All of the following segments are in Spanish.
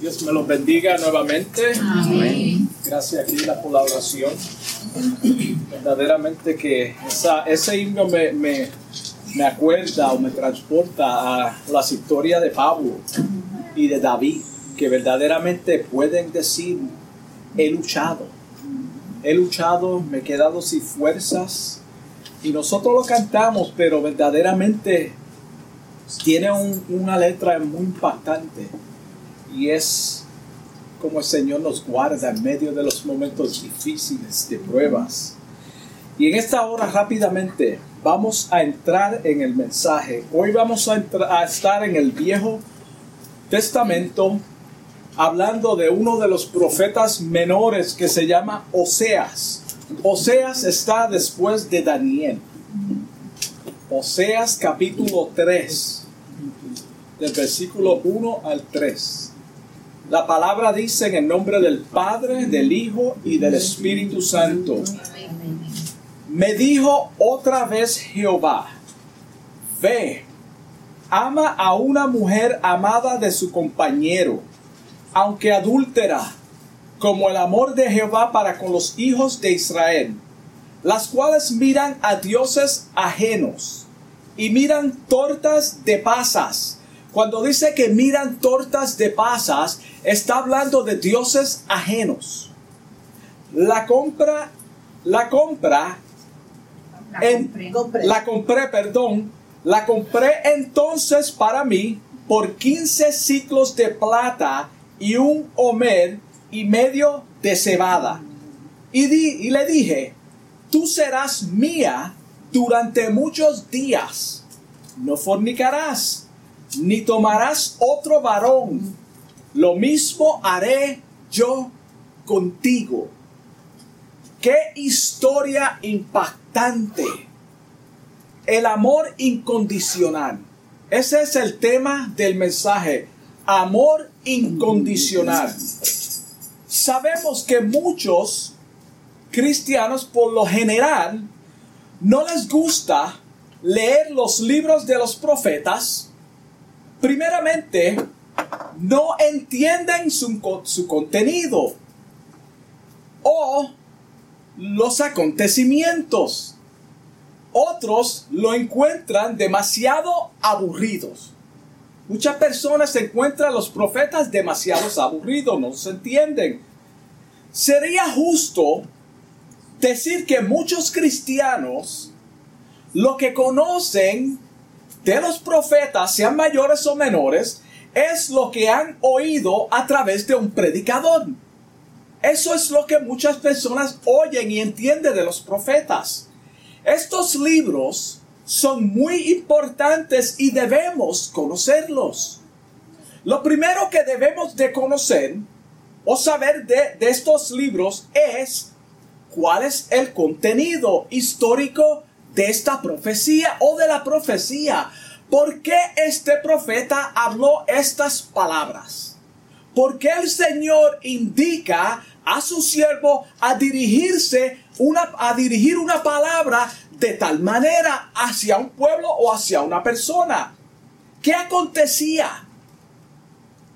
Dios me los bendiga nuevamente. Amén. Gracias aquí por la oración. Verdaderamente que esa, ese himno me, me, me acuerda o me transporta a la historia de Pablo y de David, que verdaderamente pueden decir, he luchado, he luchado, me he quedado sin fuerzas. Y nosotros lo cantamos, pero verdaderamente tiene un- una letra muy impactante y es como el Señor nos guarda en medio de los momentos difíciles de pruebas. Y en esta hora rápidamente vamos a entrar en el mensaje. Hoy vamos a, a estar en el Viejo Testamento hablando de uno de los profetas menores que se llama Oseas. Oseas está después de Daniel. Oseas capítulo 3, del versículo 1 al 3. La palabra dice en el nombre del Padre, del Hijo y del Espíritu Santo. Me dijo otra vez Jehová, ve, ama a una mujer amada de su compañero, aunque adúltera, como el amor de Jehová para con los hijos de Israel, las cuales miran a dioses ajenos y miran tortas de pasas. Cuando dice que miran tortas de pasas, está hablando de dioses ajenos. La compra, la compra en- la compré, perdón, la compré entonces para mí por 15 ciclos de plata y un homer y medio de cebada. Y, di- y le dije, tú serás mía durante muchos días. No fornicarás, ni tomarás otro varón. Lo mismo haré yo contigo. Qué historia impactante. El amor incondicional. Ese es el tema del mensaje. Amor incondicional. Sabemos que muchos cristianos por lo general no les gusta leer los libros de los profetas. Primeramente, no entienden su, su contenido o los acontecimientos. Otros lo encuentran demasiado aburridos. Muchas personas encuentran a los profetas demasiado aburridos, no se entienden. Sería justo decir que muchos cristianos lo que conocen de los profetas, sean mayores o menores, es lo que han oído a través de un predicador. Eso es lo que muchas personas oyen y entienden de los profetas. Estos libros son muy importantes y debemos conocerlos. Lo primero que debemos de conocer o saber de, de estos libros es cuál es el contenido histórico de esta profecía o de la profecía. ¿Por qué este profeta habló estas palabras? Porque el Señor indica a su siervo a dirigirse una, a dirigir una palabra de tal manera hacia un pueblo o hacia una persona. ¿Qué acontecía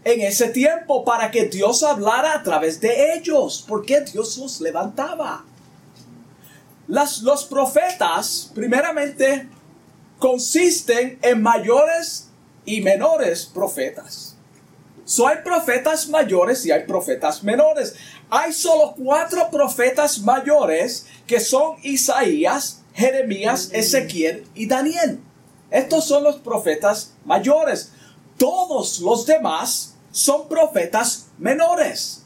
en ese tiempo para que Dios hablara a través de ellos? ¿Por qué Dios los levantaba? Las, los profetas, primeramente, consisten en mayores y menores profetas. So hay profetas mayores y hay profetas menores. Hay solo cuatro profetas mayores que son Isaías, Jeremías, Ezequiel y Daniel. Estos son los profetas mayores. Todos los demás son profetas menores.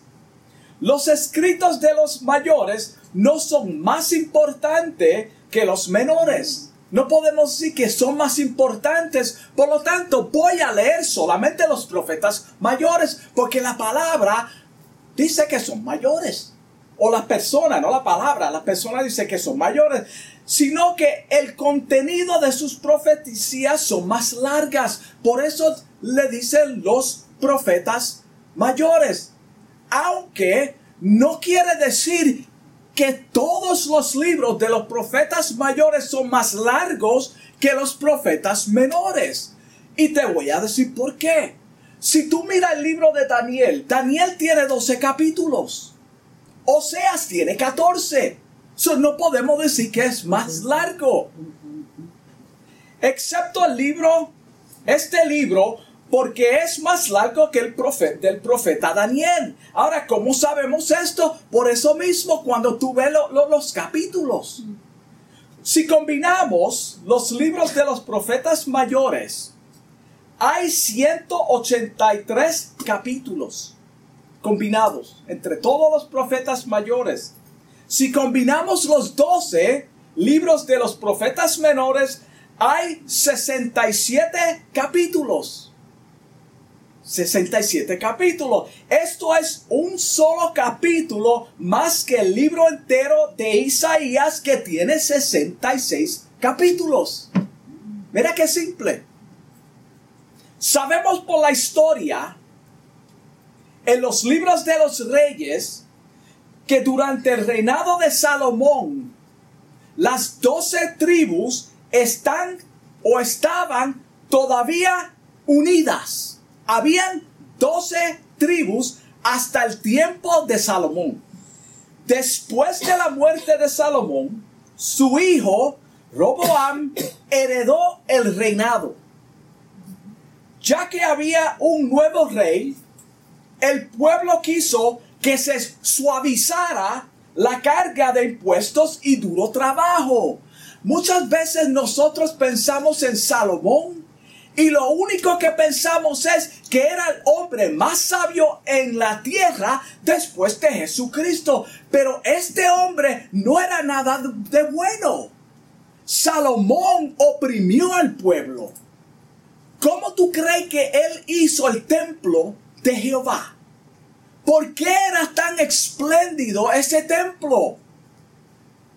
Los escritos de los mayores no son más importantes que los menores. No podemos decir que son más importantes. Por lo tanto, voy a leer solamente los profetas mayores, porque la palabra dice que son mayores. O la persona, no la palabra, la persona dice que son mayores, sino que el contenido de sus profecías son más largas. Por eso le dicen los profetas mayores. Aunque no quiere decir que todos los libros de los profetas mayores son más largos que los profetas menores. Y te voy a decir por qué. Si tú miras el libro de Daniel, Daniel tiene 12 capítulos. Oseas tiene 14. So, no podemos decir que es más largo. Excepto el libro, este libro, porque es más largo que el profeta, del profeta Daniel. Ahora, ¿cómo sabemos esto? Por eso mismo, cuando tú ves los capítulos. Si combinamos los libros de los profetas mayores, hay 183 capítulos combinados entre todos los profetas mayores. Si combinamos los 12 libros de los profetas menores, hay 67 capítulos. 67 capítulos. Esto es un solo capítulo más que el libro entero de Isaías que tiene 66 capítulos. Mira qué simple. Sabemos por la historia en los libros de los reyes que durante el reinado de Salomón las doce tribus están o estaban todavía unidas. Habían doce tribus hasta el tiempo de Salomón. Después de la muerte de Salomón, su hijo Roboam heredó el reinado ya que había un nuevo rey, el pueblo quiso que se suavizara la carga de impuestos y duro trabajo. Muchas veces nosotros pensamos en Salomón y lo único que pensamos es que era el hombre más sabio en la tierra después de Jesucristo. Pero este hombre no era nada de bueno. Salomón oprimió al pueblo. ¿Cómo tú crees que él hizo el templo de Jehová? ¿Por qué era tan espléndido ese templo?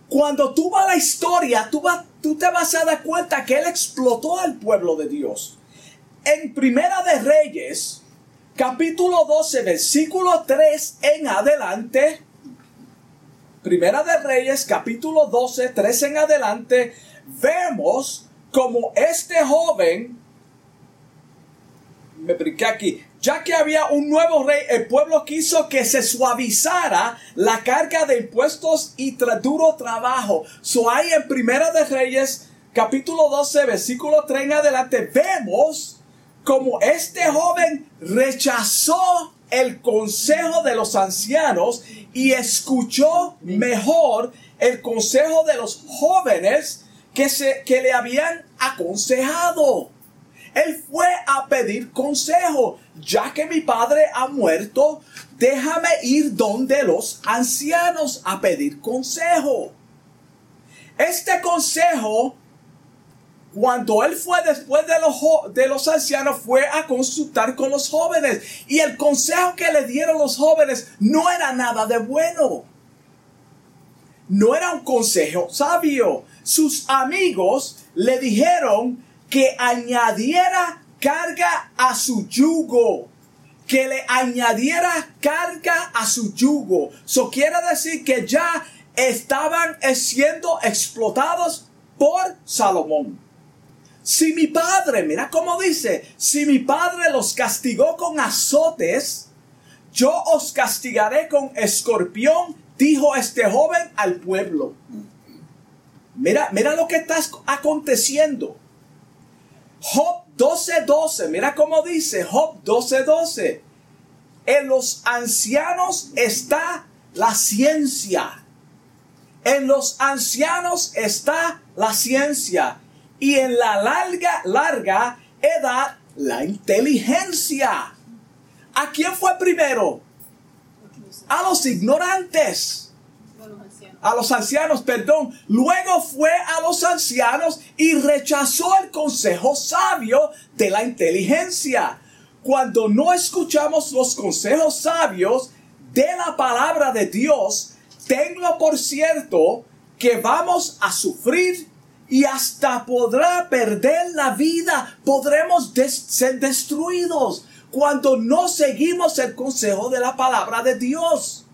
Cuando tú vas a la historia, tú, tú te vas a dar cuenta que él explotó al pueblo de Dios. En Primera de Reyes, capítulo 12, versículo 3 en adelante, Primera de Reyes, capítulo 12, 3 en adelante, vemos como este joven me brinqué aquí. Ya que había un nuevo rey, el pueblo quiso que se suavizara la carga de impuestos y duro trabajo. So en Primera de Reyes, capítulo 12, versículo 3 en adelante, vemos como este joven rechazó el consejo de los ancianos y escuchó mejor el consejo de los jóvenes que, se, que le habían aconsejado. Él fue a pedir consejo. Ya que mi padre ha muerto, déjame ir donde los ancianos a pedir consejo. Este consejo, cuando él fue después de los, de los ancianos, fue a consultar con los jóvenes. Y el consejo que le dieron los jóvenes no era nada de bueno. No era un consejo sabio. Sus amigos le dijeron que añadiera carga a su yugo. Que le añadiera carga a su yugo. Eso quiere decir que ya estaban siendo explotados por Salomón. Si mi padre, mira cómo dice, si mi padre los castigó con azotes, yo os castigaré con escorpión, dijo este joven al pueblo. Mira, mira lo que está aconteciendo. Job 12:12, mira cómo dice Job 12:12. En los ancianos está la ciencia. En los ancianos está la ciencia. Y en la larga, larga edad, la inteligencia. ¿A quién fue primero? A los ignorantes a los ancianos, perdón. Luego fue a los ancianos y rechazó el consejo sabio de la inteligencia. Cuando no escuchamos los consejos sabios de la palabra de Dios, tenlo por cierto que vamos a sufrir y hasta podrá perder la vida. Podremos ser destruidos cuando no seguimos el consejo de la palabra de Dios.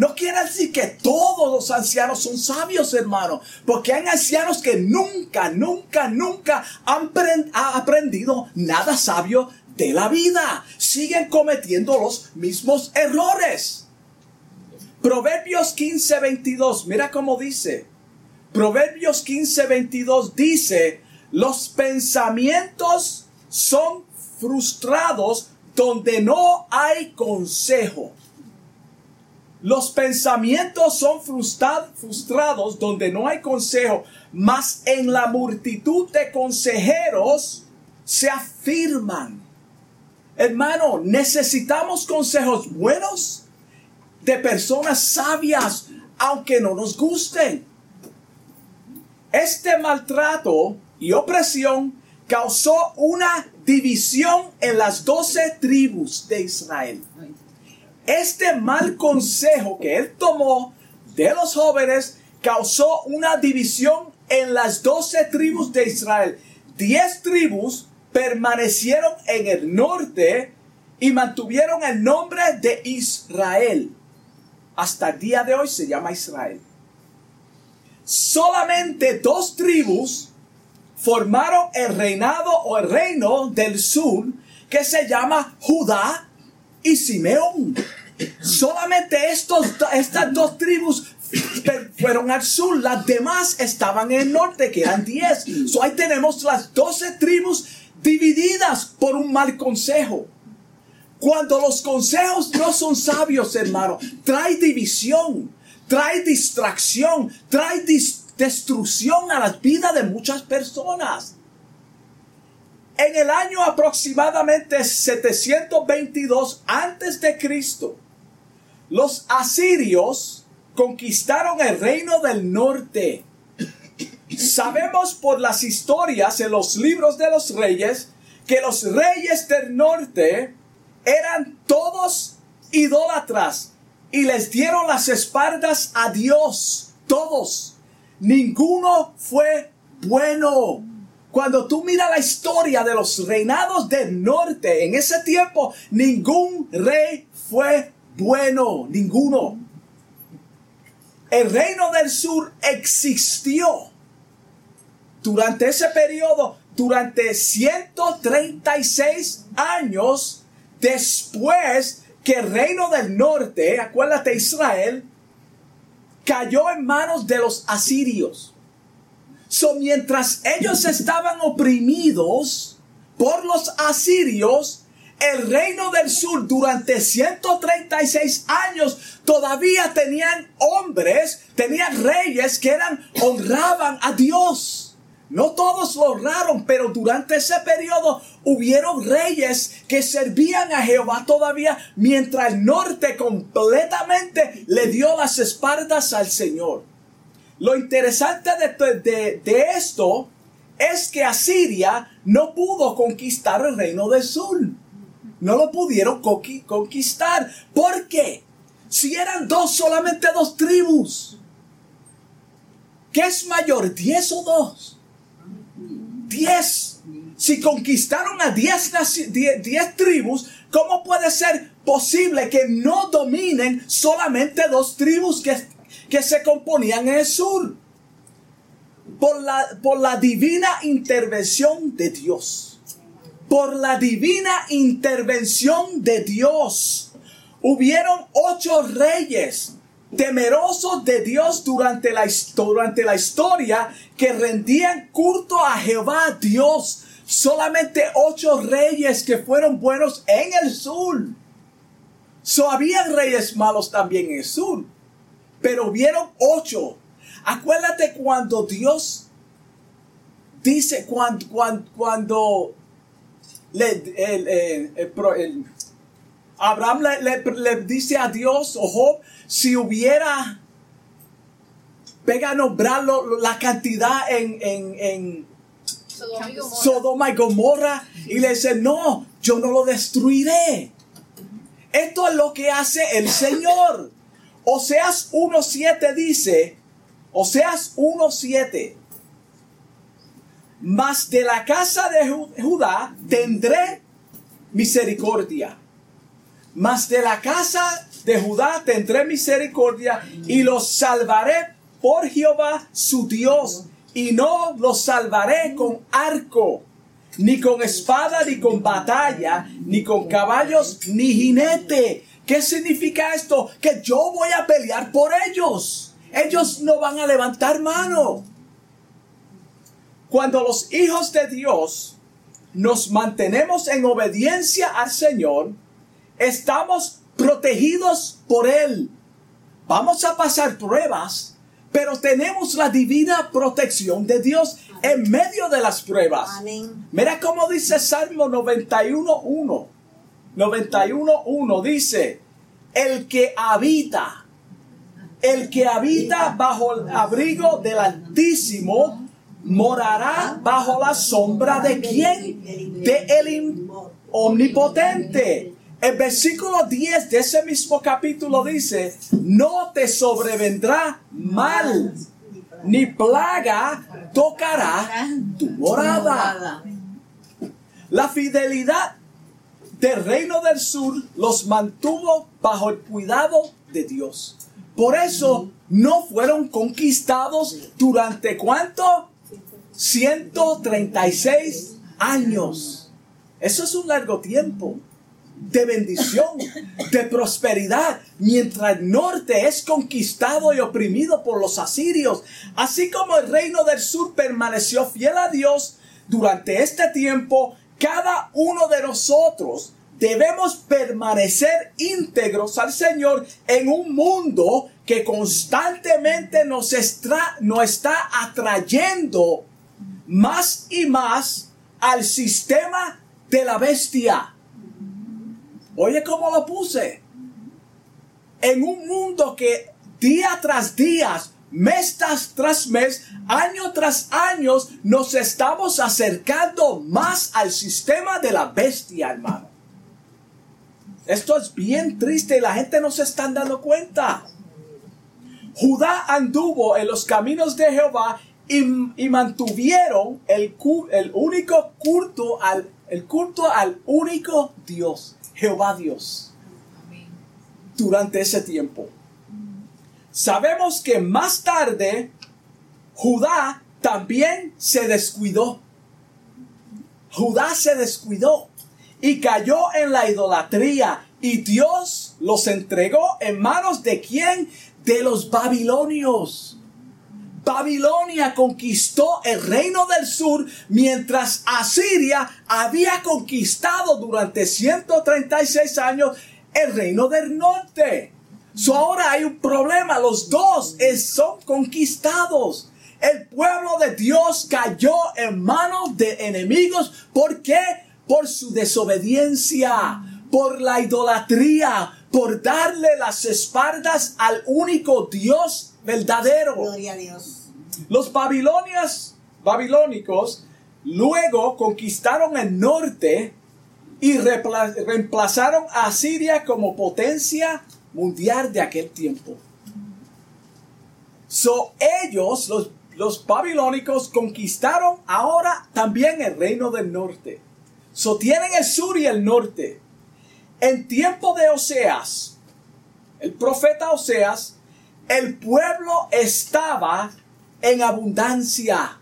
No quiere decir que todos los ancianos son sabios, hermano, porque hay ancianos que nunca, nunca, nunca han aprendido nada sabio de la vida. Siguen cometiendo los mismos errores. Proverbios 15, 22, mira cómo dice. Proverbios 15, 22 dice, los pensamientos son frustrados donde no hay consejo. Los pensamientos son frustrados donde no hay consejo, mas en la multitud de consejeros se afirman. Hermano, necesitamos consejos buenos de personas sabias, aunque no nos gusten. Este maltrato y opresión causó una división en las doce tribus de Israel. Este mal consejo que él tomó de los jóvenes causó una división en las doce tribus de Israel. Diez tribus permanecieron en el norte y mantuvieron el nombre de Israel. Hasta el día de hoy se llama Israel. Solamente dos tribus formaron el reinado o el reino del sur que se llama Judá y Simeón. Solamente estos, estas dos tribus fueron al sur, las demás estaban en el norte, que eran diez. So ahí tenemos las doce tribus divididas por un mal consejo. Cuando los consejos no son sabios, hermano, trae división, trae distracción, trae destrucción a la vida de muchas personas. En el año aproximadamente 722 antes de Cristo, los asirios conquistaron el reino del norte. Sabemos por las historias en los libros de los reyes que los reyes del norte eran todos idólatras y les dieron las espaldas a Dios. Todos. Ninguno fue bueno. Cuando tú miras la historia de los reinados del norte, en ese tiempo ningún rey fue bueno, ninguno. El reino del sur existió durante ese periodo, durante 136 años después que el reino del norte, acuérdate Israel, cayó en manos de los asirios. So, mientras ellos estaban oprimidos por los asirios, el reino del sur durante 136 años todavía tenían hombres, tenían reyes que eran honraban a Dios. No todos lo honraron, pero durante ese periodo hubieron reyes que servían a Jehová todavía, mientras el norte completamente le dio las espaldas al Señor. Lo interesante de, de esto es que Asiria no pudo conquistar el reino del sur. No lo pudieron conquistar. ¿Por qué? Si eran dos, solamente dos tribus. ¿Qué es mayor, diez o dos? diez. Si conquistaron a diez, diez, tribus, ¿cómo puede ser posible que no dominen solamente dos tribus que, que se componían en el sur? Por la, por la divina intervención de Dios. Por la divina intervención de Dios. Hubieron ocho reyes temerosos de Dios durante la, historia que rendían culto a Jehová Dios. Solamente ocho reyes que fueron buenos en el sur. So reyes malos también en el sur. Pero hubieron ocho. Acuérdate cuando Dios dice, cuando, cuando, le, Abraham le, dice a Dios, ojo, si hubiera, pega a nombrarlo la cantidad en, en, Sodoma y Gomorra y le dice, no, yo no lo destruiré. Esto es lo que hace el Señor. Oseas 1.7 dice, Oseas 1.7, mas de la casa de Judá tendré misericordia, mas de la casa de Judá tendré misericordia y los salvaré por Jehová su Dios y no los salvaré con arco, ni con espada, ni con batalla, ni con caballos, ni jinete. ¿Qué significa esto? Que yo voy a pelear por ellos. Ellos no van a levantar mano. Cuando los hijos de Dios nos mantenemos en obediencia al Señor, estamos protegidos por Él. Vamos a pasar pruebas, pero tenemos la divina protección de Dios en medio de las pruebas. Mira cómo dice Salmo 91.1. 91.1 dice, el que habita, el que habita bajo el abrigo del Altísimo, morará bajo la sombra de quién? De el omnipotente. El versículo 10 de ese mismo capítulo dice, no te sobrevendrá mal, ni plaga tocará tu morada. La fidelidad del reino del sur los mantuvo bajo el cuidado de Dios. Por eso no fueron conquistados durante cuánto? 136 años. Eso es un largo tiempo de bendición, de prosperidad, mientras el norte es conquistado y oprimido por los asirios. Así como el reino del sur permaneció fiel a Dios durante este tiempo, cada uno de nosotros debemos permanecer íntegros al Señor en un mundo que constantemente nos, nos está atrayendo más y más al sistema de la bestia. Oye, ¿cómo lo puse? En un mundo que día tras día, mes tras, mes, año tras año, nos estamos acercando más al sistema de la bestia, hermano. Esto es bien triste y la gente no se está dando cuenta. Judá anduvo en los caminos de Jehová y, mantuvieron el, el único culto al, el culto al único Dios, Jehová Dios, durante ese tiempo. Sabemos que más tarde Judá también se descuidó. Judá se descuidó y cayó en la idolatría y Dios los entregó en manos de quién? De los babilonios. Babilonia conquistó el reino del sur mientras Asiria había conquistado durante 136 años el reino del norte. So ahora hay un problema, los dos son conquistados. El pueblo de Dios cayó en manos de enemigos. ¿Por qué? Por su desobediencia, por la idolatría, por darle las espaldas al único Dios verdadero. Gloria a Dios. Los babilonias, babilónicos luego conquistaron el norte y reemplazaron a Siria como potencia mundial de aquel tiempo. So, ellos, los, los babilónicos, conquistaron ahora también el reino del norte. So, tienen el sur y el norte. En tiempo de Oseas, el profeta Oseas el pueblo estaba en abundancia.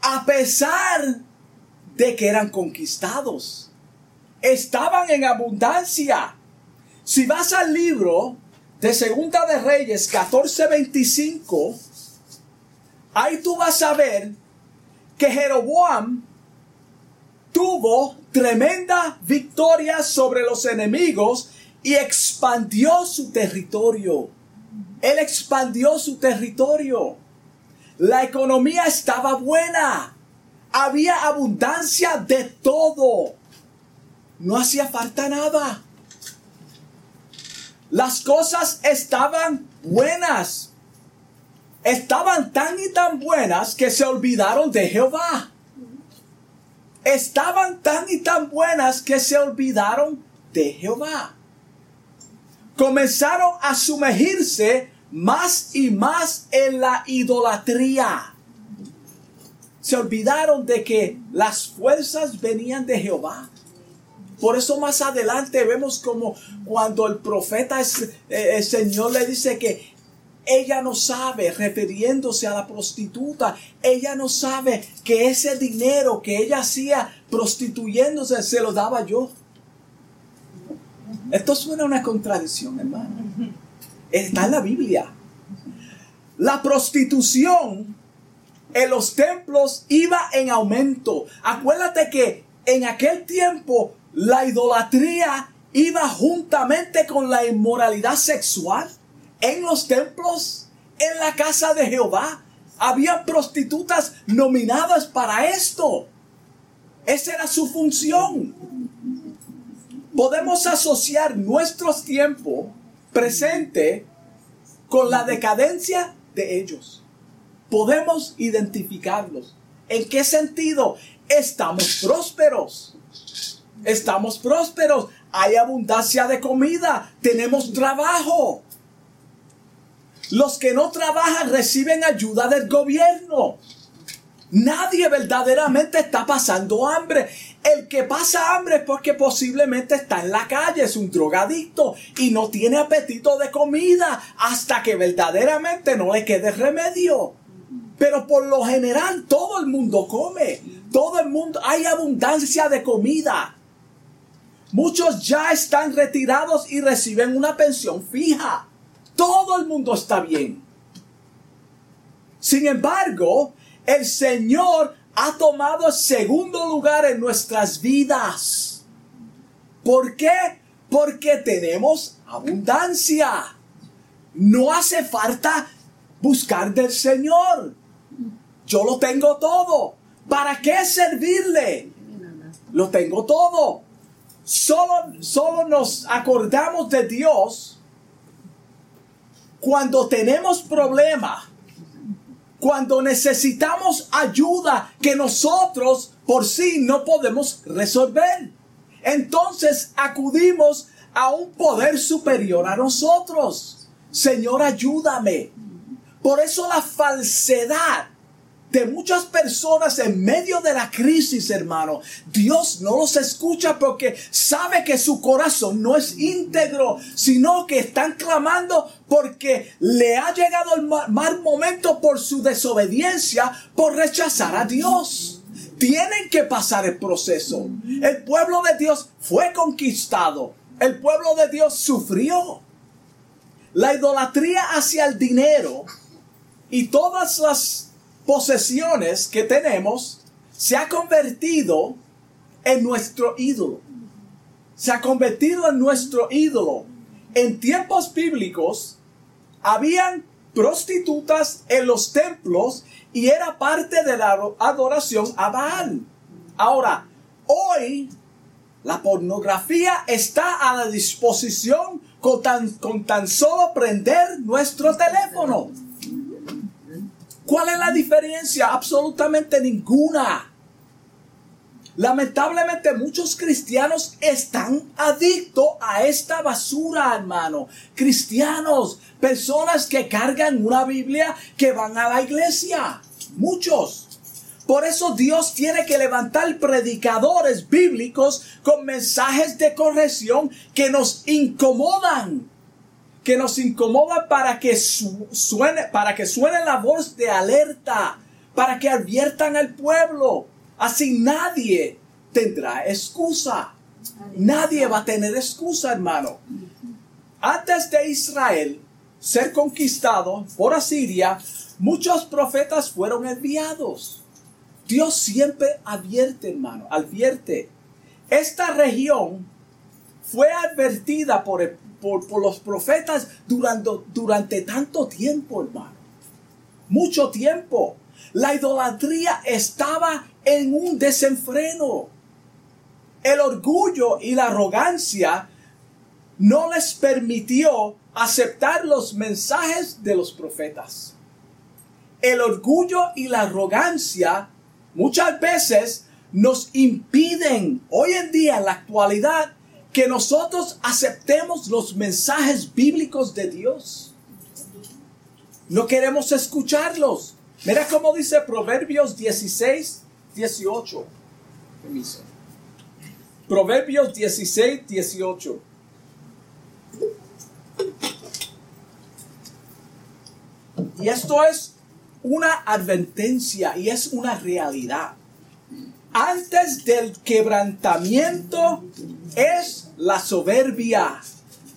A pesar de que eran conquistados. Estaban en abundancia. Si vas al libro de Segunda de Reyes 14:25, ahí tú vas a ver que Jeroboam tuvo tremenda victoria sobre los enemigos y expandió su territorio. Él expandió su territorio. La economía estaba buena. Había abundancia de todo. No hacía falta nada. Las cosas estaban buenas. Estaban tan y tan buenas que se olvidaron de Jehová. Estaban tan y tan buenas que se olvidaron de Jehová comenzaron a sumergirse más y más en la idolatría. Se olvidaron de que las fuerzas venían de Jehová. Por eso más adelante vemos como cuando el profeta, eh, el Señor le dice que ella no sabe, refiriéndose a la prostituta, ella no sabe que ese dinero que ella hacía prostituyéndose se lo daba yo. Esto suena una contradicción, hermano. Está en la Biblia. La prostitución en los templos iba en aumento. Acuérdate que en aquel tiempo la idolatría iba juntamente con la inmoralidad sexual. En los templos, en la casa de Jehová, había prostitutas nominadas para esto. Esa era su función. Podemos asociar nuestro tiempo presente con la decadencia de ellos podemos identificarlos. ¿En qué sentido? Estamos prósperos. Estamos prósperos. Hay abundancia de comida. Tenemos trabajo. Los que no trabajan reciben ayuda del gobierno. Nadie verdaderamente está pasando hambre. El que pasa hambre es porque posiblemente está en la calle, es un drogadicto y no tiene apetito de comida hasta que verdaderamente no le quede remedio. Pero por lo general todo el mundo come. Todo el mundo, hay abundancia de comida. Muchos ya están retirados y reciben una pensión fija. Todo el mundo está bien. Sin embargo, el Señor ha tomado segundo lugar en nuestras vidas. ¿Por qué? Porque tenemos abundancia. No hace falta buscar del Señor. Yo lo tengo todo. ¿Para qué servirle? Lo tengo todo. Solo, solo nos acordamos de Dios cuando tenemos problemas, cuando necesitamos ayuda que nosotros por sí no podemos resolver. Entonces acudimos a un poder superior a nosotros. Señor, ayúdame. Por eso la falsedad de muchas personas en medio de la crisis, hermano. Dios no los escucha porque sabe que su corazón no es íntegro, sino que están clamando porque le ha llegado el mal momento por su desobediencia, por rechazar a Dios. Tienen que pasar el proceso. El pueblo de Dios fue conquistado. El pueblo de Dios sufrió. La idolatría hacia el dinero y todas las posesiones que tenemos se ha convertido en nuestro ídolo. Se ha convertido en nuestro ídolo. En tiempos bíblicos habían prostitutas en los templos y era parte de la adoración a Baal. Ahora, hoy la pornografía está a la disposición con tan, con tan solo prender nuestro teléfono. ¿Cuál es la diferencia? Absolutamente ninguna. Lamentablemente muchos cristianos están adictos a esta basura, hermano. Cristianos, personas que cargan una Biblia, que van a la iglesia. Muchos. Por eso Dios tiene que levantar predicadores bíblicos con mensajes de corrección que nos incomodan que nos incomoda para que suene, para que suene la voz de alerta, para que adviertan al pueblo. Así nadie tendrá excusa. Nadie va a tener excusa, hermano. Antes de Israel ser conquistado por Asiria, muchos profetas fueron enviados. Dios siempre advierte, hermano, advierte. Esta región fue advertida por el por, los profetas durante, durante tanto tiempo, hermano. Mucho tiempo. La idolatría estaba en un desenfreno. El orgullo y la arrogancia no les permitió aceptar los mensajes de los profetas. El orgullo y la arrogancia muchas veces nos impiden hoy en día, en la actualidad, que nosotros aceptemos los mensajes bíblicos de Dios. No queremos escucharlos. Mira cómo dice Proverbios 16, 18. Proverbios 16, 18. Y esto es una advertencia y es una realidad. Antes del quebrantamiento es la soberbia.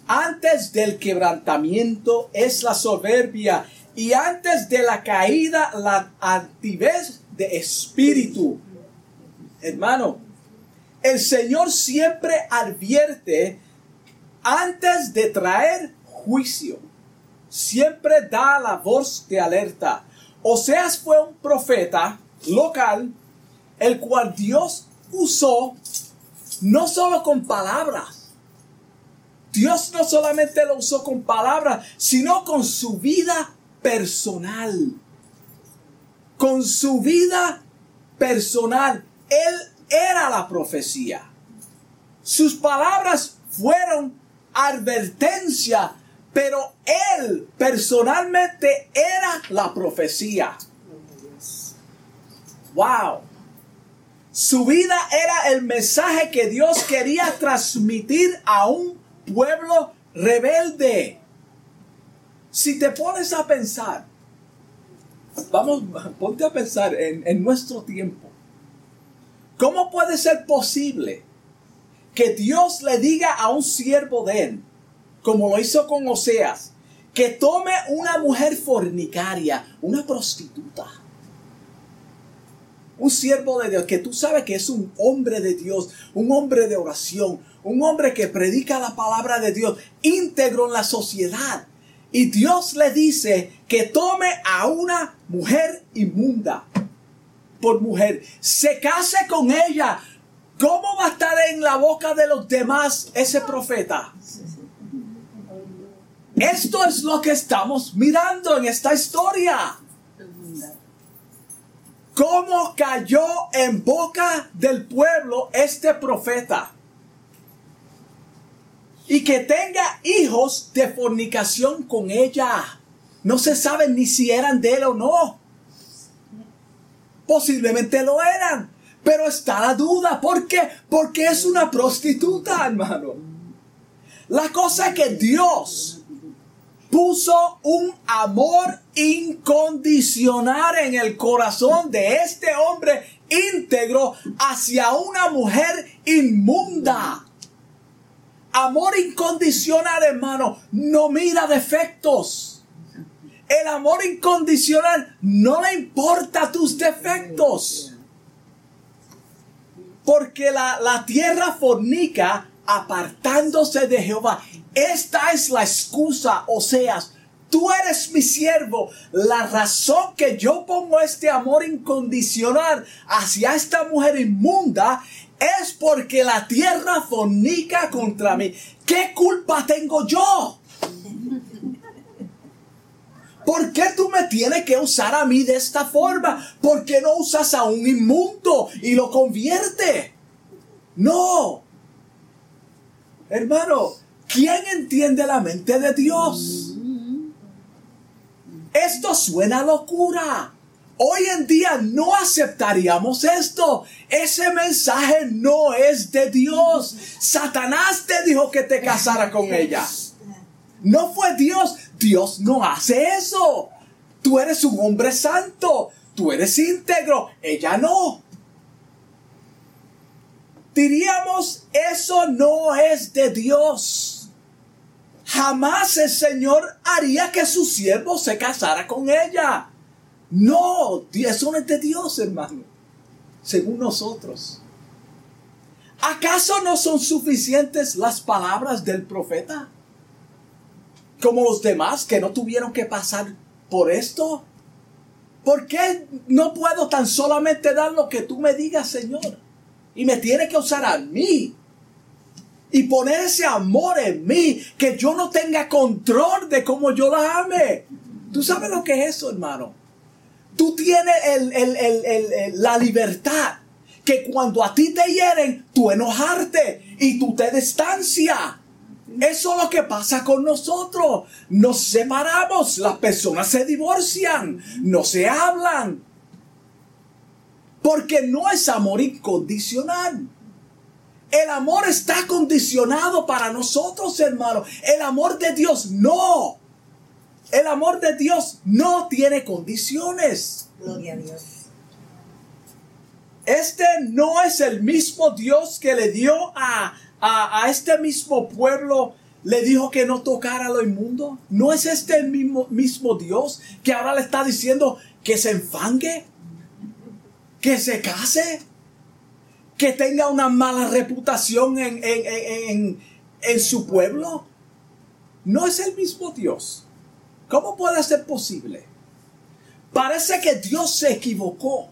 Antes del quebrantamiento es la soberbia. Y antes de la caída, la altivez de espíritu. Hermano, el Señor siempre advierte antes de traer juicio. Siempre da la voz de alerta. Oseas fue un profeta local, el cual Dios usó no solo con palabras. Dios no solamente lo usó con palabras, sino con su vida personal. Con su vida personal. Él era la profecía. Sus palabras fueron advertencia, pero él personalmente era la profecía. Wow. Su vida era el mensaje que Dios quería transmitir a un pueblo rebelde. Si te pones a pensar, vamos, ponte a pensar en, en nuestro tiempo. ¿Cómo puede ser posible que Dios le diga a un siervo de él, como lo hizo con Oseas, que tome una mujer fornicaria, una prostituta? Un siervo de Dios que tú sabes que es un hombre de Dios, un hombre de oración, un hombre que predica la palabra de Dios, íntegro en la sociedad. Y Dios le dice que tome a una mujer inmunda por mujer, se case con ella, ¿cómo va a estar en la boca de los demás ese profeta? Esto es lo que estamos mirando en esta historia. ¿Cómo cayó en boca del pueblo este profeta? Y que tenga hijos de fornicación con ella. No se sabe ni si eran de él o no. Posiblemente lo eran. Pero está la duda. ¿Por qué? Porque es una prostituta, hermano. La cosa es que Dios puso un amor incondicional en el corazón de este hombre íntegro hacia una mujer inmunda. Amor incondicional, hermano, no mira defectos. El amor incondicional no le importa tus defectos. Porque la, la tierra fornica apartándose de Jehová. Esta es la excusa, o sea, tú eres mi siervo. La razón que yo pongo este amor incondicional hacia esta mujer inmunda es porque la tierra fornica contra mí. ¿Qué culpa tengo yo? ¿Por qué tú me tienes que usar a mí de esta forma? ¿Por qué no usas a un inmundo y lo convierte? No. Hermano, ¿quién entiende la mente de Dios? Esto suena locura. Hoy en día no aceptaríamos esto. Ese mensaje no es de Dios. Satanás te dijo que te casara con ella. No fue Dios. Dios no hace eso. Tú eres un hombre santo. Tú eres íntegro. Ella no. Diríamos, eso no es de Dios. Jamás el Señor haría que su siervo se casara con ella. No, eso no es de Dios, hermano. Según nosotros. ¿Acaso no son suficientes las palabras del profeta? como los demás que no tuvieron que pasar por esto? ¿Por qué no puedo tan solamente dar lo que tú me digas, Señor? Y me tiene que usar a mí. Y poner ese amor en mí, que yo no tenga control de cómo yo la ame. ¿Tú sabes lo que es eso, hermano? Tú tienes la libertad que cuando a ti te hieren, tú enojarte y tú te distancias. Eso es lo que pasa con nosotros. Nos separamos, las personas se divorcian, no se hablan. Porque no es amor incondicional. El amor está condicionado para nosotros, hermanos. El amor de Dios no. El amor de Dios no tiene condiciones. Gloria a Dios. Este no es el mismo Dios que le dio a, a, a este mismo pueblo, le dijo que no tocara lo inmundo. No es este el mismo, mismo Dios que ahora le está diciendo que se enfangue, que se case, que tenga una mala reputación en, en, en, en su pueblo. No es el mismo Dios. ¿Cómo puede ser posible? Parece que Dios se equivocó.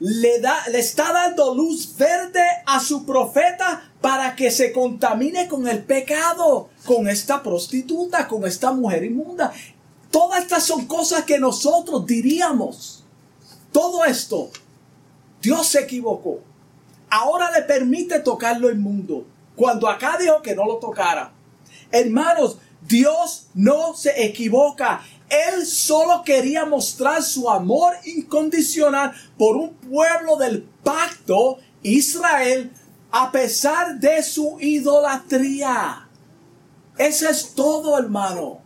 Le, da, le está dando luz verde a su profeta para que se contamine con el pecado, con esta prostituta, con esta mujer inmunda. Todas estas son cosas que nosotros diríamos. Todo esto, Dios se equivocó. Ahora le permite tocar lo inmundo. Cuando acá dijo que no lo tocara. Hermanos, Dios no se equivoca. Él solo quería mostrar su amor incondicional por un pueblo del pacto, Israel, a pesar de su idolatría. Eso es todo, hermano.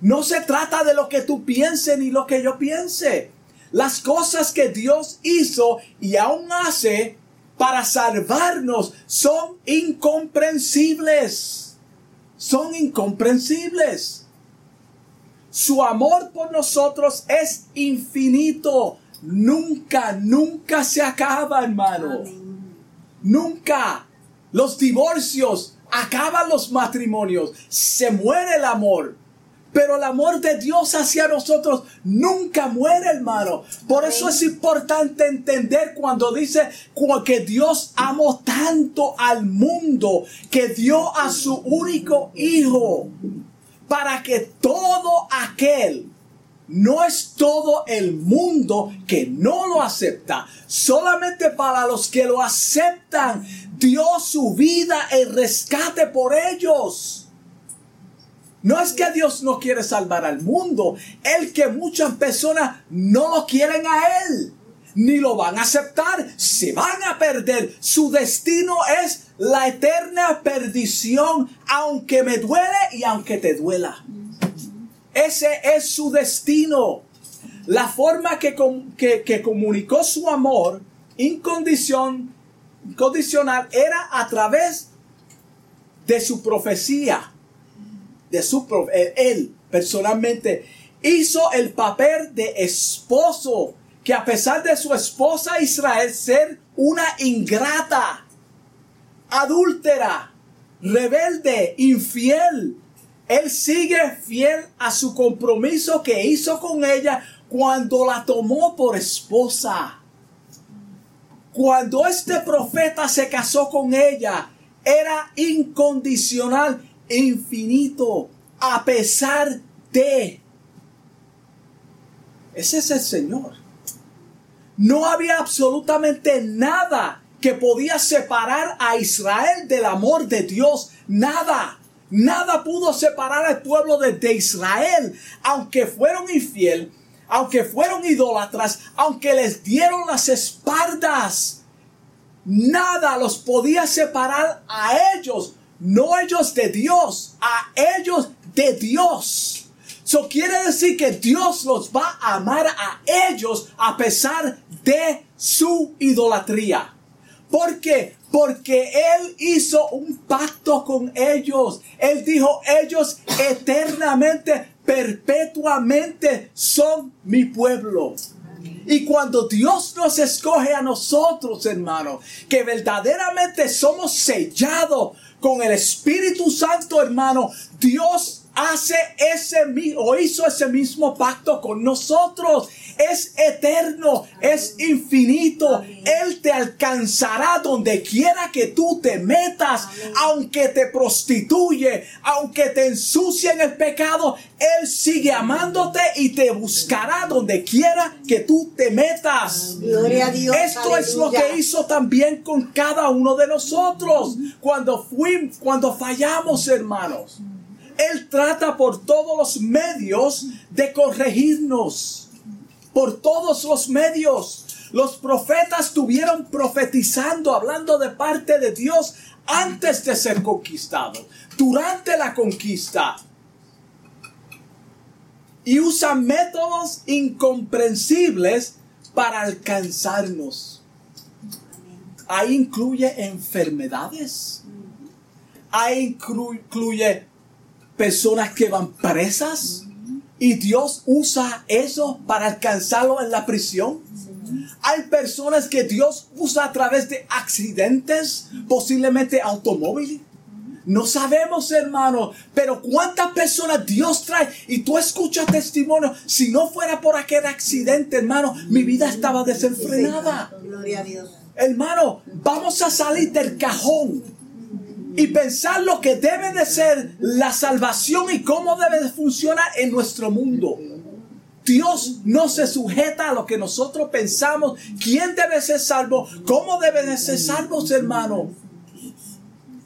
No se trata de lo que tú pienses ni lo que yo piense. Las cosas que Dios hizo y aún hace para salvarnos son incomprensibles. Son incomprensibles. Su amor por nosotros es infinito. Nunca, nunca se acaba, hermano. Amén. Nunca. Los divorcios acaban los matrimonios. Se muere el amor. Pero el amor de Dios hacia nosotros nunca muere, hermano. Por eso es importante entender cuando dice que Dios amó tanto al mundo que dio a su único hijo para que todo aquel, no es todo el mundo que no lo acepta, solamente para los que lo aceptan, dio su vida en rescate por ellos. No es que Dios no quiere salvar al mundo, el que muchas personas no lo quieren a Él, ni lo van a aceptar, se van a perder. Su destino es la eterna perdición, aunque me duele y aunque te duela. Ese es su destino. La forma que, que- que comunicó su amor incondicion- incondicional era a través de su profecía de su eh, él personalmente hizo el papel de esposo que a pesar de su esposa Israel ser una ingrata, adúltera, rebelde, infiel, él sigue fiel a su compromiso que hizo con ella cuando la tomó por esposa. Cuando este profeta se casó con ella, era incondicional, infinito, a pesar de. Ese es el Señor. No había absolutamente nada que podía separar a Israel del amor de Dios. Nada. Nada pudo separar al pueblo de, Israel, aunque fueron infiel, aunque fueron idólatras, aunque les dieron las espaldas. Nada los podía separar a ellos, no ellos de Dios, a ellos de Dios. Eso quiere decir que Dios los va a amar a ellos a pesar de su idolatría. ¿Por qué? Porque Él hizo un pacto con ellos. Él dijo, ellos eternamente, perpetuamente son mi pueblo. Y cuando Dios nos escoge a nosotros, hermano, que verdaderamente somos sellados con el Espíritu Santo, hermano, Dios hace ese mismo, o hizo ese mismo pacto con nosotros. Es eterno, es infinito. Él te alcanzará donde quiera que tú te metas, aunque te prostituye, aunque te ensucie en el pecado. Él sigue amándote y te buscará donde quiera que tú te metas. Gloria a Dios. Esto es lo que hizo también con cada uno de nosotros cuando fuimos, cuando fallamos, hermanos. Él trata por todos los medios de corregirnos. Por todos los medios. Los profetas estuvieron profetizando, hablando de parte de Dios antes de ser conquistados. Durante la conquista. y usa métodos incomprensibles para alcanzarnos. Ahí incluye enfermedades. Ahí incluye personas que van presas. Y Dios usa eso para alcanzarlo en la prisión. Hay personas que Dios usa a través de accidentes, posiblemente automóviles. No sabemos, hermano, pero cuántas personas Dios trae y tú escuchas testimonio. Si no fuera por aquel accidente, hermano, mi vida estaba desenfrenada. Gloria a Dios. Hermano, vamos a salir del cajón y pensar lo que debe de ser la salvación y cómo debe de funcionar en nuestro mundo. Dios no se sujeta a lo que nosotros pensamos. ¿Quién debe ser salvo? ¿Cómo debe de ser salvos, hermano?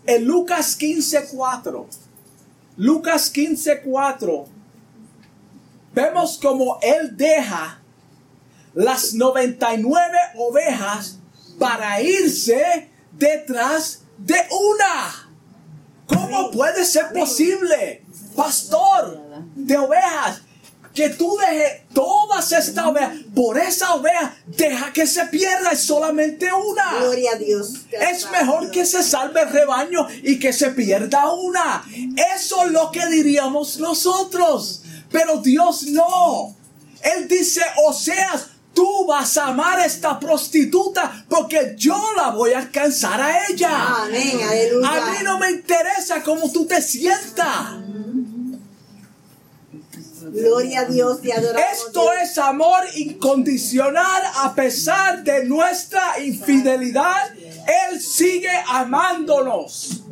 En Lucas 15:4, Lucas 15:4, vemos como Él deja las 99 ovejas para irse detrás de una. ¿Cómo puede ser posible, pastor de ovejas? que tú dejes todas estas ovejas por esa oveja, deja que se pierda, solamente una. Gloria a Dios. Es mejor que se salve el rebaño y que se pierda una. Eso es lo que diríamos nosotros. Pero Dios no. Él dice, Oseas, tú vas a amar a esta prostituta porque yo la voy a alcanzar a ella. Amén, aleluya. A mí no me interesa cómo tú te sientas. Gloria a Dios, y adoramos. Esto es amor incondicional a pesar de nuestra infidelidad. Él sigue amándonos.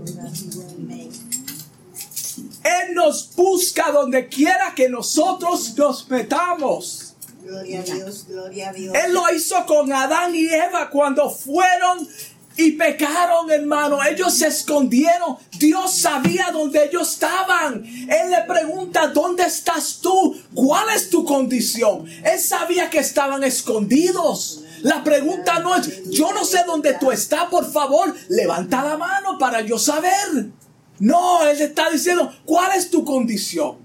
Él nos busca donde quiera que nosotros nos metamos. Gloria a Dios, gloria a Dios. Él lo hizo con Adán y Eva cuando fueron y pecaron, hermano. Ellos se escondieron. Dios sabía dónde ellos estaban. Él le pregunta, ¿dónde estás tú? ¿Cuál es tu condición? Él sabía que estaban escondidos. La pregunta no es, yo no sé dónde tú estás, por favor, levanta la mano para yo saber. No, Él está diciendo, ¿cuál es tu condición?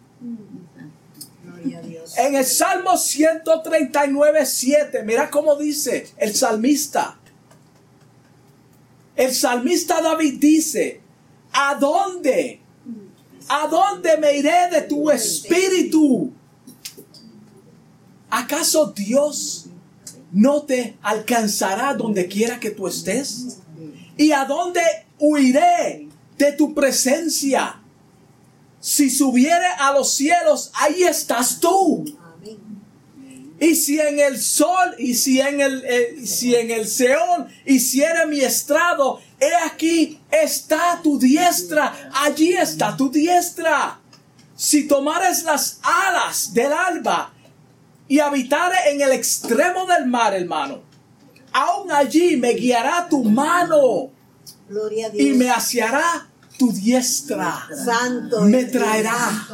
En el Salmo 139, 7, mira cómo dice el salmista. El salmista David dice, ¿a dónde? ¿A dónde me iré de tu espíritu? ¿Acaso Dios no te alcanzará donde quiera que tú estés? ¿Y a dónde huiré de tu presencia? Si subiere a los cielos, ahí estás tú. Y si en el sol, y si en el, eh, si en el Seón hiciera mi estrado, he aquí está tu diestra, allí está tu diestra. Si tomares las alas del alba y habitare en el extremo del mar, hermano, aún allí me guiará tu mano y me aseará tu diestra. Santo. Me traerá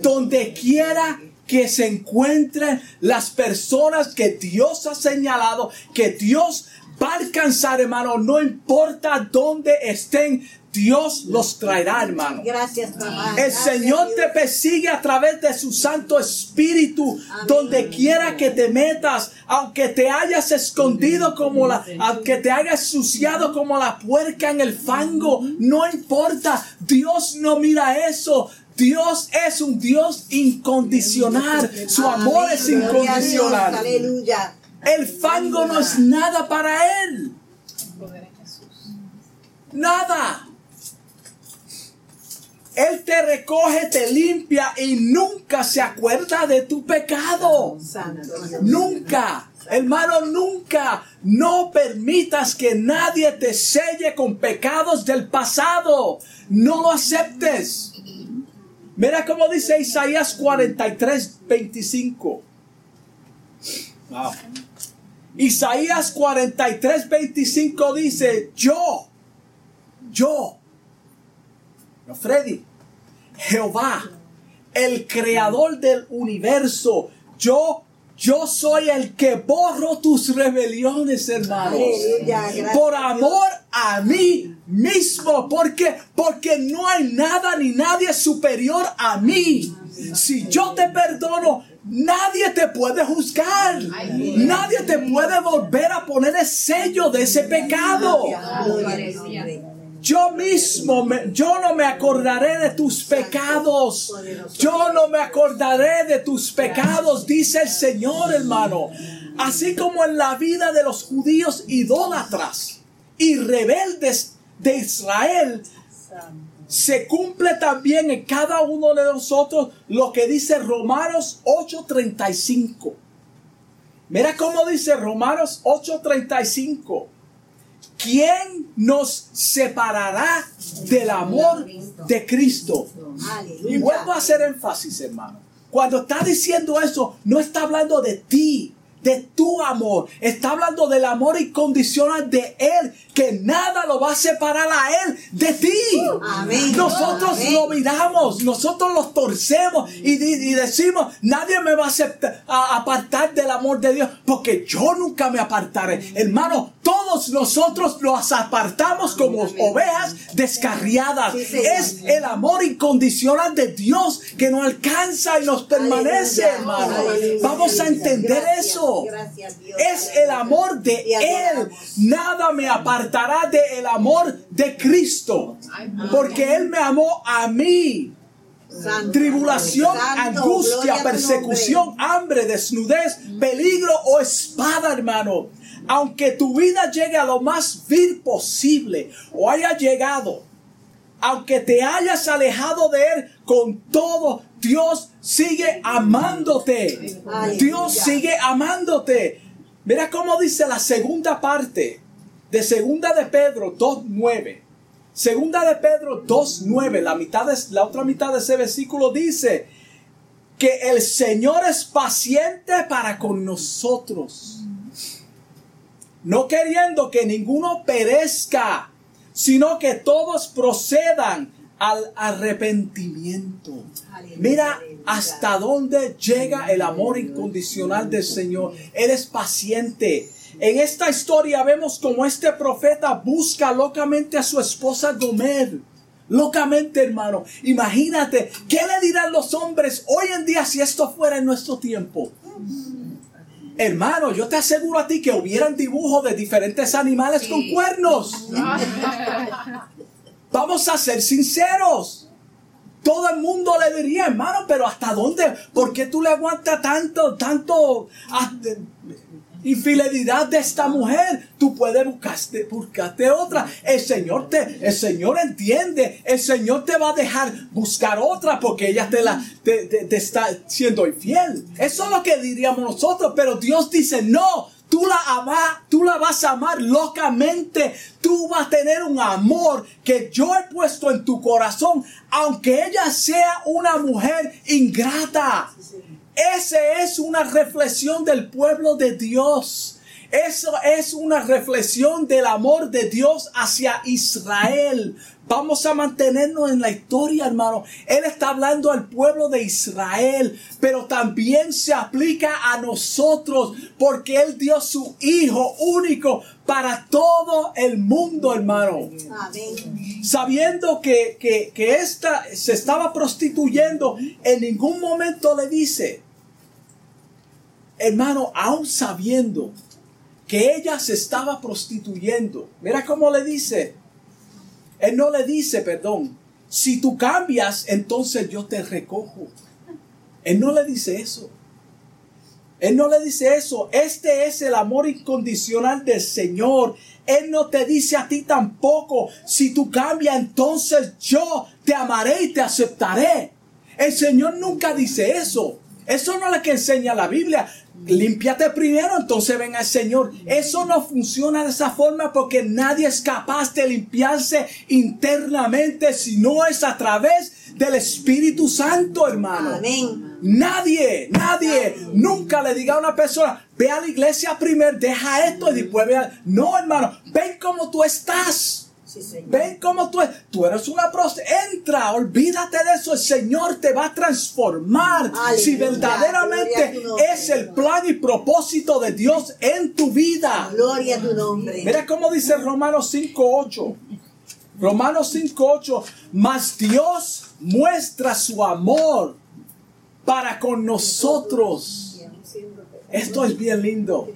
donde quiera que se encuentren las personas que Dios ha señalado, que Dios va a alcanzar, hermano, no importa dónde estén, Dios los traerá, hermano. Gracias, papá. El Señor te persigue a través de su Santo Espíritu, donde quiera que te metas, aunque te hayas escondido como la, aunque te hayas suciado como la puerca en el fango, no importa. Dios no mira eso. Dios es un Dios incondicional. Su amor es incondicional. Aleluya. El fango no es nada para Él. Nada. Él te recoge, te limpia y nunca se acuerda de tu pecado. Nunca. Hermano, nunca. No permitas que nadie te selle con pecados del pasado. No lo aceptes. Mira cómo dice Isaías 43, 25. Isaías 43, 25 dice, yo, yo, no Freddy, Jehová, el creador del universo, yo, yo soy el que borro tus rebeliones, hermanos. Por amor a mí, mismo. porque Porque no hay nada ni nadie superior a mí. Si yo te perdono, nadie te puede juzgar. Nadie te puede volver a poner el sello de ese pecado. Yo mismo, me, yo no me acordaré de tus pecados. Yo no me acordaré de tus pecados, dice el Señor, hermano. Así como en la vida de los judíos idólatras y rebeldes de Israel, se cumple también en cada uno de nosotros lo que dice Romanos 8:35. Mira cómo dice Romanos 8:35. ¿Quién nos separará del amor de Cristo? Y vuelvo a hacer énfasis, hermano. Cuando está diciendo eso, no está hablando de ti, de tu amor. Está hablando del amor incondicional de Él, que nada lo va a separar a Él de ti. Nosotros lo miramos, nosotros lo torcemos y, decimos, nadie me va a, aceptar, a apartar del amor de Dios, porque yo nunca me apartaré. Hermano, todos nosotros nos apartamos como ovejas descarriadas. Es el amor incondicional de Dios que nos alcanza y nos permanece, hermano. Vamos a entender eso. Es el amor de Él. Nada me apartará del amor de Cristo. Porque Él me amó a mí. Tribulación, angustia, persecución, hambre, desnudez, peligro o espada, hermano. Aunque tu vida llegue a lo más vil posible o haya llegado, aunque te hayas alejado de Él con todo, Dios sigue amándote. Dios sigue amándote. Mira cómo dice la segunda parte de Segunda de Pedro 2.9. Segunda de Pedro 2.9, la, mitad de, la otra mitad de ese versículo dice que el Señor es paciente para con nosotros. No queriendo que ninguno perezca, sino que todos procedan al arrepentimiento. Mira hasta dónde llega el amor incondicional del Señor. Él es paciente. En esta historia vemos como este profeta busca locamente a su esposa Gomer. Locamente, hermano. Imagínate, ¿qué le dirán los hombres hoy en día si esto fuera en nuestro tiempo? Hermano, yo te aseguro a ti que hubieran dibujos de diferentes animales con cuernos. Vamos a ser sinceros. Todo el mundo le diría, hermano, pero ¿hasta dónde? ¿Por qué tú le aguantas tanto, tanto infidelidad de esta mujer? Tú puedes buscarte, buscarte otra. El Señor te, el Señor entiende. El Señor te va a dejar buscar otra porque ella te la, te está siendo infiel. Eso es lo que diríamos nosotros. Pero Dios dice, no, Tú la, ama, tú la vas a amar locamente. Tú vas a tener un amor que yo he puesto en tu corazón, aunque ella sea una mujer ingrata. Esa es una reflexión del pueblo de Dios. Eso es una reflexión del amor de Dios hacia Israel. Vamos a mantenernos en la historia, hermano. Él está hablando al pueblo de Israel, pero también se aplica a nosotros, porque Él dio su Hijo único para todo el mundo, hermano. Sabiendo que, que, que esta se estaba prostituyendo, en ningún momento le dice, hermano, aún sabiendo que ella se estaba prostituyendo. Mira cómo le dice. Él no le dice, perdón, si tú cambias, entonces yo te recojo. Él no le dice eso. Él no le dice eso. Este es el amor incondicional del Señor. Él no te dice a ti tampoco, si tú cambias, entonces yo te amaré y te aceptaré. El Señor nunca dice eso. Eso no es lo que enseña la Biblia límpiate primero, entonces ven al Señor. Eso no funciona de esa forma porque nadie es capaz de limpiarse internamente si no es a través del Espíritu Santo, hermano. Amén. Nadie, nadie, nunca le diga a una persona, ve a la iglesia primero, deja esto y después ve a... No, hermano, ven como tú estás. Ven cómo tú, tú eres una prostituta. Entra, olvídate de eso. El Señor te va a transformar. si verdaderamente es el plan y propósito de Dios en tu vida. Gloria a tu nombre. Mira cómo dice Romanos 5:8. Romanos 5.8, mas Dios muestra su amor para con nosotros. Esto es bien lindo.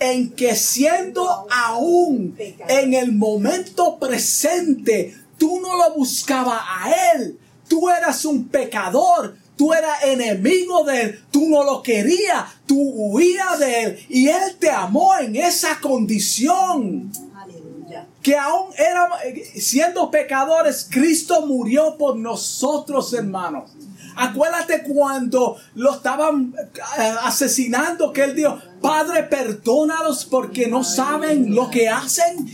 En que siendo aún en el momento presente, tú no lo buscabas a Él. Tú eras un pecador, tú eras enemigo de Él, tú no lo querías, tú huías de Él y Él te amó en esa condición Aleluya. que aún éramos, siendo pecadores, Cristo murió por nosotros, hermanos. Acuérdate cuando lo estaban eh, asesinando, que él dijo, Padre, perdónalos porque no saben lo que hacen.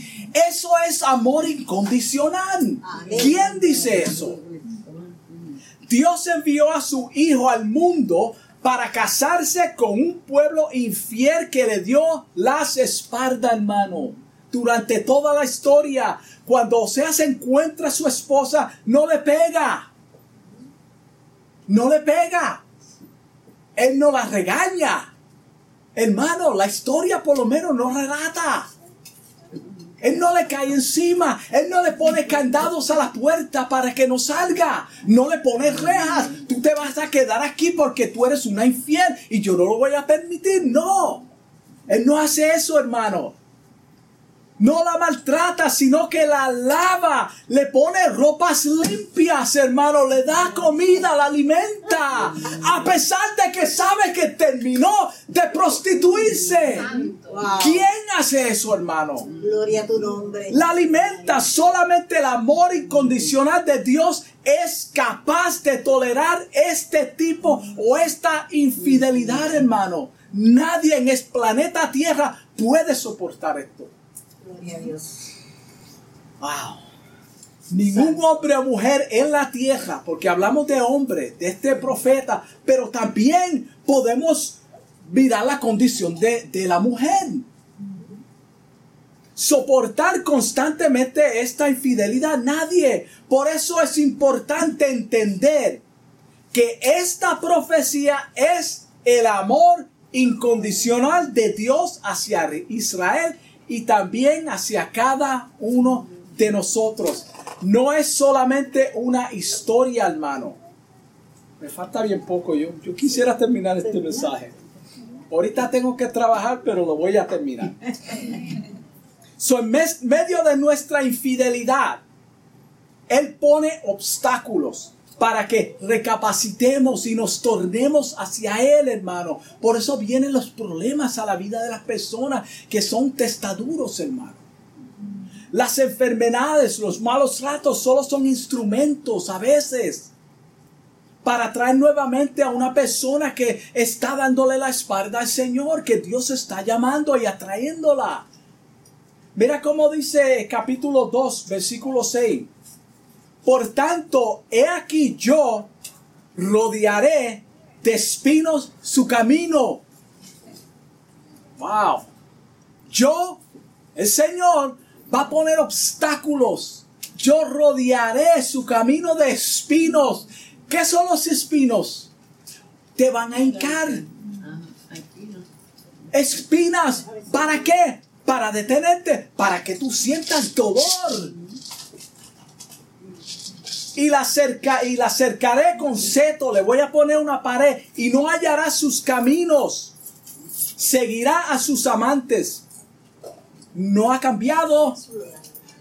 Eso es amor incondicional. ¿Quién dice eso? Dios envió a su Hijo al mundo para casarse con un pueblo infiel que le dio las espaldas, hermano. Durante toda la historia, cuando Oseas se encuentra a su esposa, no le pega. No le pega. Él no la regaña. Hermano, la historia por lo menos no relata. Él no le cae encima. Él no le pone candados a la puerta para que no salga. No le pone rejas. Tú te vas a quedar aquí porque tú eres una infiel y yo no lo voy a permitir. No. Él no hace eso, hermano. No la maltrata, sino que la lava, le pone ropas limpias, hermano, le da comida, la alimenta, a pesar de que sabe que terminó de prostituirse. ¿Quién hace eso, hermano? Gloria a tu nombre. La alimenta. Solamente el amor incondicional de Dios es capaz de tolerar este tipo o esta infidelidad, hermano. Nadie en el planeta Tierra puede soportar esto. Gloria a Dios. Wow. Ningún hombre o mujer en la tierra, porque hablamos de hombre, de este profeta, pero también podemos mirar la condición de, de la mujer. Soportar constantemente esta infidelidad, nadie. Por eso es importante entender que esta profecía es el amor incondicional de Dios hacia Israel y también hacia cada uno de nosotros. No es solamente una historia, hermano. Me falta bien poco. Yo, yo quisiera terminar este mensaje. Ahorita tengo que trabajar, pero lo voy a terminar. So, en mes- medio de nuestra infidelidad, Él pone obstáculos para que recapacitemos y nos tornemos hacia Él, hermano. Por eso vienen los problemas a la vida de las personas que son testaduros, hermano. Las enfermedades, los malos ratos solo son instrumentos a veces para traer nuevamente a una persona que está dándole la espalda al Señor, que Dios está llamando y atrayéndola. Mira cómo dice capítulo 2, versículo 6. Por tanto, he aquí yo rodearé de espinos su camino. Wow. Yo, el Señor, va a poner obstáculos. Yo rodearé su camino de espinos. ¿Qué son los espinos? Te van a hincar. Espinas. ¿Para qué? Para detenerte. Para que tú sientas dolor. Y la, cerca, y la cercaré con seto. Le voy a poner una pared. Y no hallará sus caminos. Seguirá a sus amantes. No ha cambiado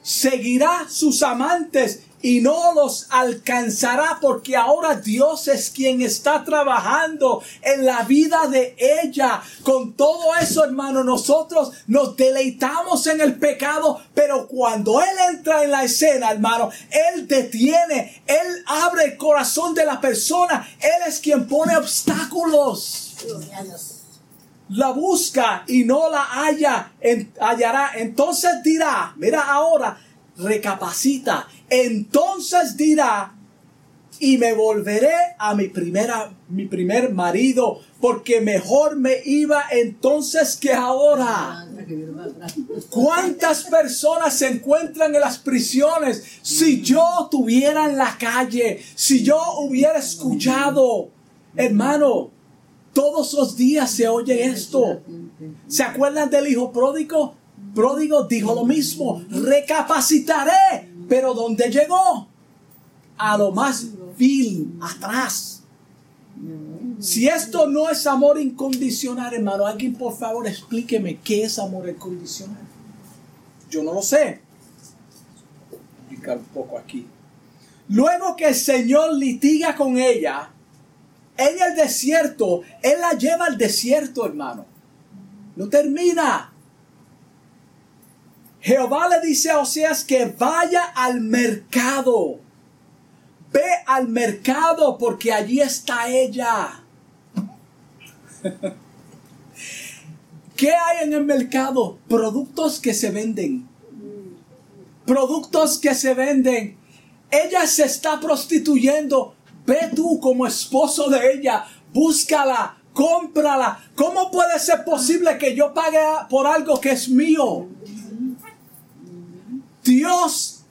seguirá sus amantes y no los alcanzará porque ahora Dios es quien está trabajando en la vida de ella. Con todo eso, hermano, nosotros nos deleitamos en el pecado, pero cuando Él entra en la escena, hermano, Él detiene, Él abre el corazón de la persona, Él es quien pone obstáculos la busca y no la halla, en- hallará. Entonces dirá, mira ahora, recapacita. Entonces dirá, y me volveré a mi primera, mi primer marido, porque mejor me iba entonces que ahora. ¿Cuántas personas se encuentran en las prisiones? Si yo estuviera en la calle, si yo hubiera escuchado, hermano, todos los días se oye esto. ¿Se acuerdan del hijo pródigo? Pródigo dijo lo mismo, recapacitaré Pero ¿dónde llegó? A lo más vil, atrás. Si esto no es amor incondicional, hermano, alguien por favor explíqueme qué es amor incondicional. Yo no lo sé. Explicar un poco aquí. Luego que el Señor litiga con ella, en el desierto, Él la lleva al desierto, hermano. No termina. Jehová le dice a Oseas que vaya al mercado. Ve al mercado porque allí está ella. ¿Qué hay en el mercado? Productos que se venden. Productos que se venden. Ella se está prostituyendo. Ve tú como esposo de ella. Búscala. Cómprala. ¿Cómo puede ser posible que yo pague por algo que es mío? Dios,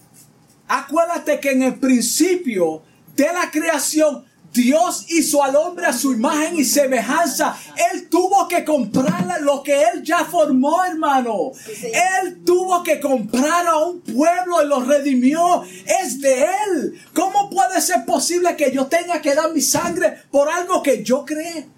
acuérdate que en el principio de la creación, Dios hizo al hombre a su imagen y semejanza. Él tuvo que comprarle lo que él ya formó, hermano. Él tuvo que comprar a un pueblo y lo redimió. Es de él. ¿Cómo puede ser posible que yo tenga que dar mi sangre por algo que yo creé?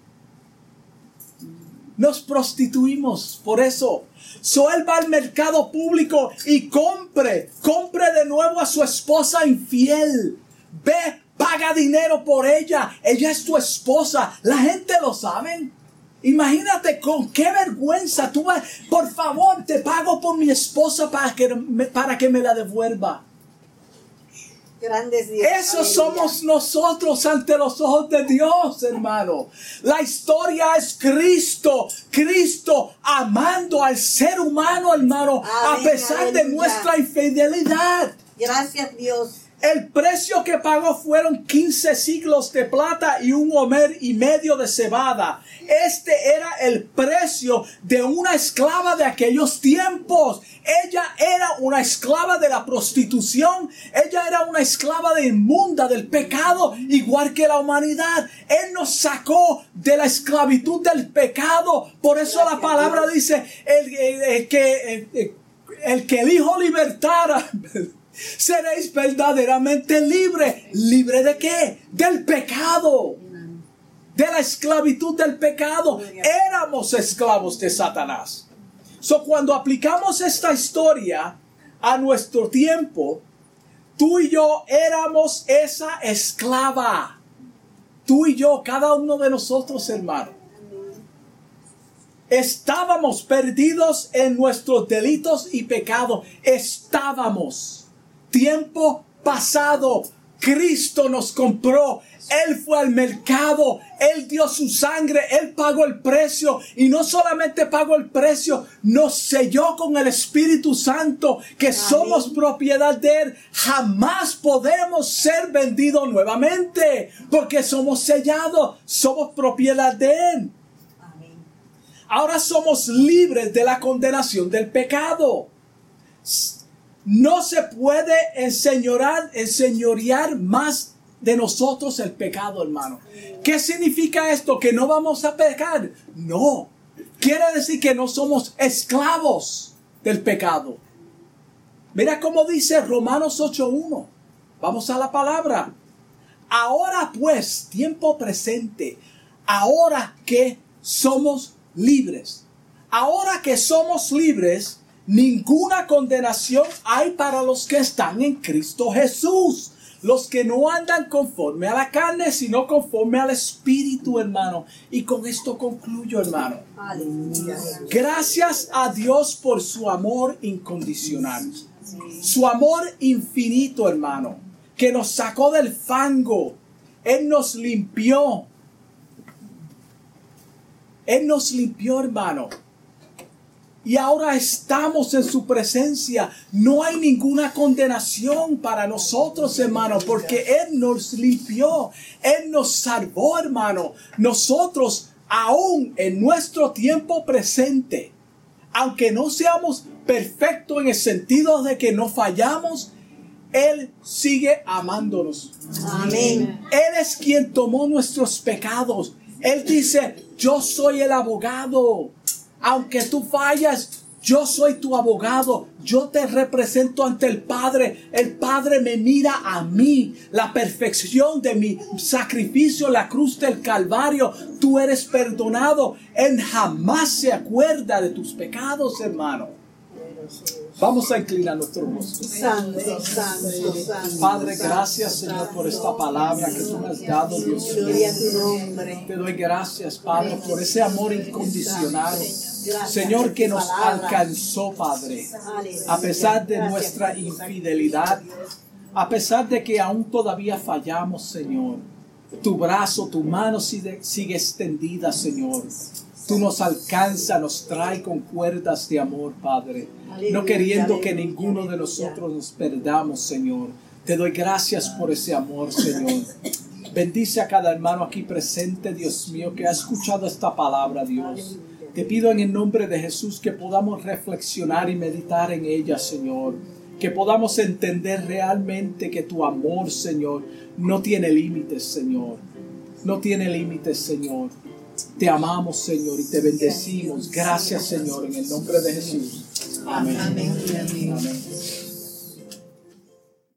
Nos prostituimos por eso. So él va al mercado público y compre, compre de nuevo a su esposa infiel. Ve, paga dinero por ella. Ella es tu esposa. La gente lo sabe. Imagínate con qué vergüenza tú vas. Por favor, te pago por mi esposa para que para que me la devuelva. Grandes. Eso Aleluya. somos nosotros ante los ojos de Dios, hermano. La historia es Cristo, Cristo amando al ser humano, hermano, a pesar de nuestra infidelidad. Gracias Dios. El precio que pagó fueron 15 siglos de plata y un homer y medio de cebada. Este era el precio de una esclava de aquellos tiempos. Ella era una esclava de la prostitución. Ella era una esclava de inmunda del pecado, igual que la humanidad. Él nos sacó de la esclavitud del pecado. Por eso la palabra dice, el, el- el que, el- el que el Hijo libertara, seréis verdaderamente libre. ¿Libre de qué? Del pecado. De la esclavitud del pecado. Éramos esclavos de Satanás. So, cuando aplicamos esta historia a nuestro tiempo, tú y yo éramos esa esclava. Tú y yo, cada uno de nosotros, hermano. Estábamos perdidos en nuestros delitos y pecados. Estábamos. Tiempo pasado. Cristo nos compró. Él fue al mercado. Él dio su sangre. Él pagó el precio. Y no solamente pagó el precio, nos selló con el Espíritu Santo, que somos propiedad de Él. Jamás podemos ser vendidos nuevamente. Porque somos sellados. Somos propiedad de Él. Amén. Ahora somos libres de la condenación del pecado. No se puede enseñorear, enseñorear más de nosotros el pecado, hermano. ¿Qué significa esto? ¿Que no vamos a pecar? No. Quiere decir que no somos esclavos del pecado. Mira cómo dice Romanos 8.1. Vamos a la palabra. Ahora pues, tiempo presente, ahora que somos libres, ahora que somos libres, ninguna condenación hay para los que están en Cristo Jesús. Los que no andan conforme a la carne, sino conforme al Espíritu, hermano. Y con esto concluyo, hermano. Gracias a Dios por su amor incondicional. Su amor infinito, hermano. Que nos sacó del fango. Él nos limpió. Él nos limpió, hermano. Y ahora estamos en su presencia. No hay ninguna condenación para nosotros, hermano, porque Él nos limpió. Él nos salvó, hermano. Nosotros, aún en nuestro tiempo presente, aunque no seamos perfectos en el sentido de que no fallamos, Él sigue amándonos. Amén. Él es quien tomó nuestros pecados. Él dice, yo soy el abogado. Aunque tú fallas, Yo soy tu abogado, yo te represento ante el Padre. El Padre me mira a mí, la perfección de mi sacrificio, la cruz del Calvario. Tú eres perdonado. Él jamás se acuerda de tus pecados, hermano. Vamos a inclinar nuestro rostro. Santo, santo, santo. Padre, gracias Señor por esta palabra que tú me has dado, Dios mío. Te doy gracias, Padre, por ese amor incondicional. Gracias Señor, que nos alcanzó, Padre, a pesar de nuestra infidelidad, a pesar de que aún todavía fallamos, Señor. Tu brazo, tu mano sigue, sigue extendida, Señor. Tú nos alcanza, nos trae con cuerdas de amor, Padre. No queriendo que ninguno de nosotros nos perdamos, Señor. Te doy gracias por ese amor, Señor. Bendice a cada hermano aquí presente, Dios mío, que ha escuchado esta palabra, Dios. Te pido en el nombre de Jesús que podamos reflexionar y meditar en ella, Señor. Que podamos entender realmente que tu amor, Señor, no tiene límites, Señor. No tiene límites, Señor. Te amamos, Señor, y te bendecimos. Gracias, Señor, en el nombre de Jesús. Amén. Amén. Amén.